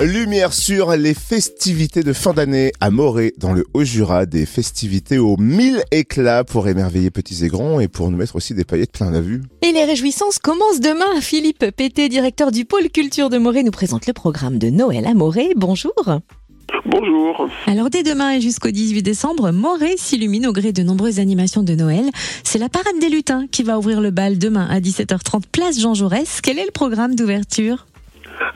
Lumière sur les festivités de fin d'année à Morée, dans le Haut-Jura, des festivités aux mille éclats pour émerveiller petits et grands et pour nous mettre aussi des paillettes plein la vue. Et les réjouissances commencent demain. Philippe Pété, directeur du pôle culture de Morée, nous présente le programme de Noël à Morée. Bonjour. Bonjour. Alors dès demain et jusqu'au 18 décembre, Morée s'illumine au gré de nombreuses animations de Noël. C'est la parade des lutins qui va ouvrir le bal demain à 17h30 place Jean Jaurès. Quel est le programme d'ouverture?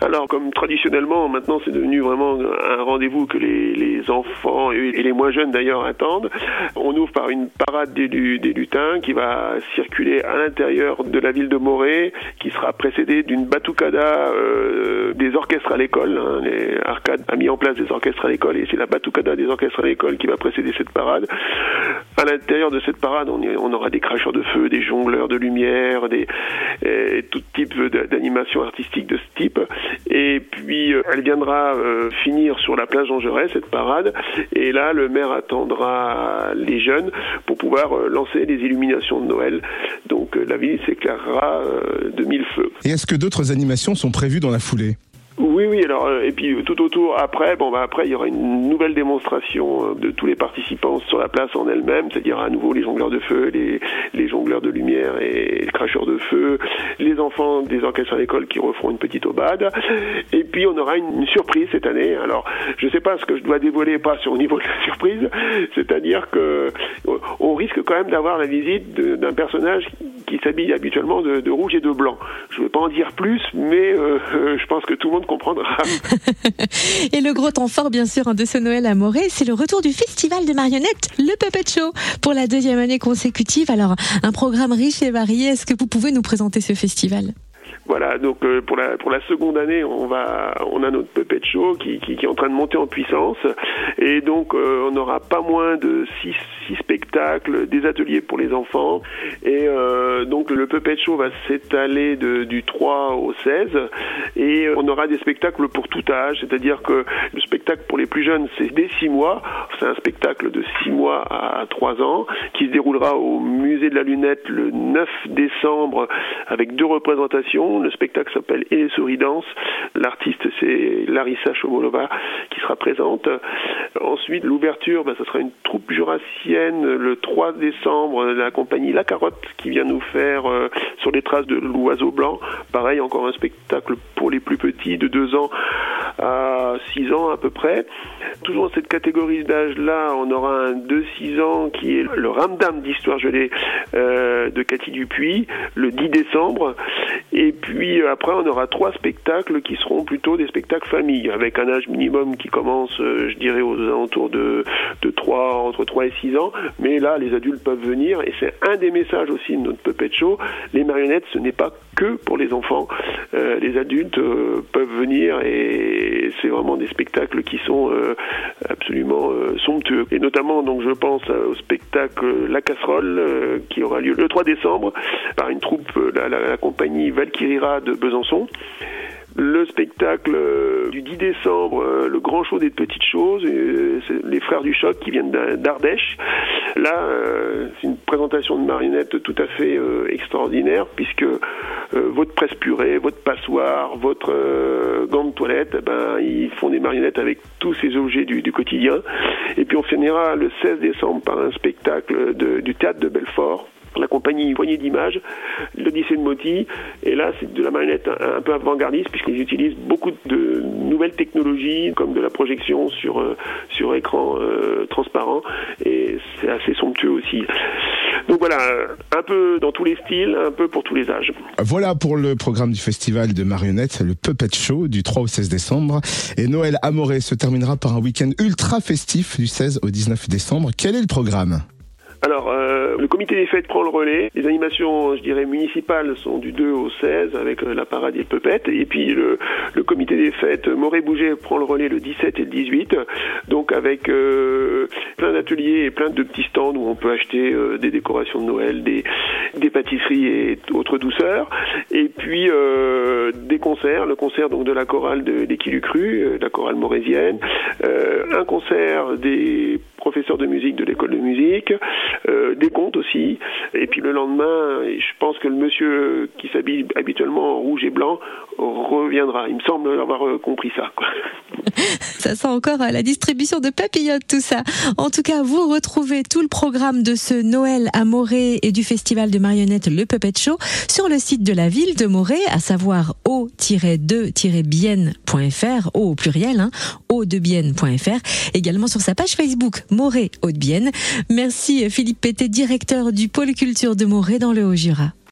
Alors, comme traditionnellement, maintenant, c'est devenu vraiment un rendez-vous que les, enfants et, les moins jeunes d'ailleurs attendent. On ouvre par une parade des, lutins qui va circuler à l'intérieur de la ville de Morée, qui sera précédée d'une batucada euh, des orchestres à l'école. Hein. A mis en place des orchestres à l'école et c'est la batucada des orchestres à l'école qui va précéder cette parade. À l'intérieur de cette parade, on, aura des cracheurs de feu, des jongleurs de lumière, des tout type d'animation artistique de ce type. Et puis euh, elle viendra euh, finir sur la Jean Jaurès, cette parade. Et là, le maire attendra les jeunes pour pouvoir euh, lancer les illuminations de Noël. Donc la ville s'éclairera de mille feux. Et est-ce que d'autres animations sont prévues dans la foulée? Oui, oui. Alors, et puis tout autour, après, bon, bah après, il y aura une nouvelle démonstration de tous les participants sur la place en elle-même, c'est-à-dire à nouveau les jongleurs de feu, les, jongleurs de lumière et les cracheurs de feu, les enfants des orchestres à l'école qui referont une petite obade. Et puis, on aura une, surprise cette année. Alors, je ne sais pas ce que je dois dévoiler, pas sur le niveau de la surprise, c'est-à-dire que on risque quand même d'avoir la visite d'un personnage qui s'habille habituellement de, rouge et de blanc. Je ne vais pas en dire plus, mais euh, je pense que tout le monde comprendra. et le gros temps fort, bien sûr, de ce Noël à Morée, c'est le retour du festival de marionnettes, le Puppet Show, pour la deuxième année consécutive. Alors, un programme riche et varié. Est-ce que vous pouvez nous présenter ce festival? Voilà, donc euh, pour la pour la seconde année, on va on a notre Puppet Show qui, qui, qui est en train de monter en puissance. Et donc euh, on aura pas moins de six, six spectacles, des ateliers pour les enfants. Et euh, donc le Puppet Show va s'étaler du 3 au 16 et on aura des spectacles pour tout âge, c'est-à-dire que le spectacle pour les plus jeunes c'est dès 6 mois, c'est un spectacle de 6 mois à 3 ans qui se déroulera au musée de la lunette le 9 décembre avec deux représentations le spectacle s'appelle Et les souris dansent. L'artiste, c'est Larissa Chomolova qui sera présente. Ensuite, l'ouverture, bah, ça sera une troupe jurassienne le 3 décembre, la compagnie La Carotte qui vient nous faire euh, sur les traces de l'oiseau blanc. Pareil, encore un spectacle pour les plus petits de 2 ans à 6 ans à peu près. Toujours dans cette catégorie d'âge-là, on aura un 2-6 ans qui est le Ramdam d'Histoire gelée euh, de Cathy Dupuis, le 10 décembre. Et puis euh, après, on aura trois spectacles qui seront plutôt des spectacles famille, avec un âge minimum qui commence, euh, je dirais, aux alentours de, de 3, entre 3 et 6 ans. Mais là, les adultes peuvent venir, et c'est un des messages aussi de notre Puppet Show. Les marionnettes, ce n'est pas que pour les enfants. Euh, les adultes peuvent venir, et c'est vraiment des spectacles qui sont absolument somptueux. Et notamment, donc, je pense au spectacle La Casserole, qui aura lieu le 3 décembre, par une troupe, la, la, la Valkyrie de Besançon. Le spectacle euh, du 10 décembre, euh, le grand show des petites choses, euh, les frères du choc qui viennent d'Ardèche. Là, c'est une présentation de marionnettes tout à fait extraordinaire puisque votre presse purée, votre passoire, votre gant de toilette, eh ben, ils font des marionnettes avec tous ces objets du, quotidien. Et puis on finira le 16 décembre par un spectacle du théâtre de Belfort compagnie Poignée d'images, l'Odyssée de Moti, et là c'est de la marionnette un, peu avant-gardiste puisqu'ils utilisent beaucoup de nouvelles technologies comme de la projection sur, euh, sur écran euh, transparent et c'est assez somptueux aussi. Donc voilà, un peu dans tous les styles, un peu pour tous les âges. Voilà pour le programme du festival de marionnettes, le Puppet Show du 3 au 16 décembre. Et Noël Amoré se terminera par un week-end ultra festif du 16 au 19 décembre. Quel est le programme? Alors, euh, le comité des fêtes prend le relais. Les animations, je dirais, municipales sont du 2 au 16 avec euh, la parade et le pupette. Et puis, le, comité des fêtes Moret-Bouget prend le relais le 17 et le 18. Donc, avec euh, plein d'ateliers et plein de petits stands où on peut acheter des décorations de Noël, des, pâtisseries et autres douceurs. Et puis, des concerts. Le concert donc de la chorale de, des Cru, la chorale morésienne. un concert des professeur de musique de l'école de musique, des contes aussi. Et puis le lendemain, je pense que le monsieur qui s'habille habituellement en rouge et blanc reviendra. Il me semble avoir compris ça. ça sent encore la distribution de papillotes, tout ça. En tout cas, vous retrouvez tout le programme de ce Noël à Morée et du festival de marionnettes Le Puppet Show sur le site de la ville de Morée, à savoir o-2-bienne.fr, o au pluriel, hein, o-de-bienne.fr, également sur sa page Facebook Morée Haute-Bienne. Merci Philippe Pété, directeur du pôle culture de Morée dans le Haut-Jura.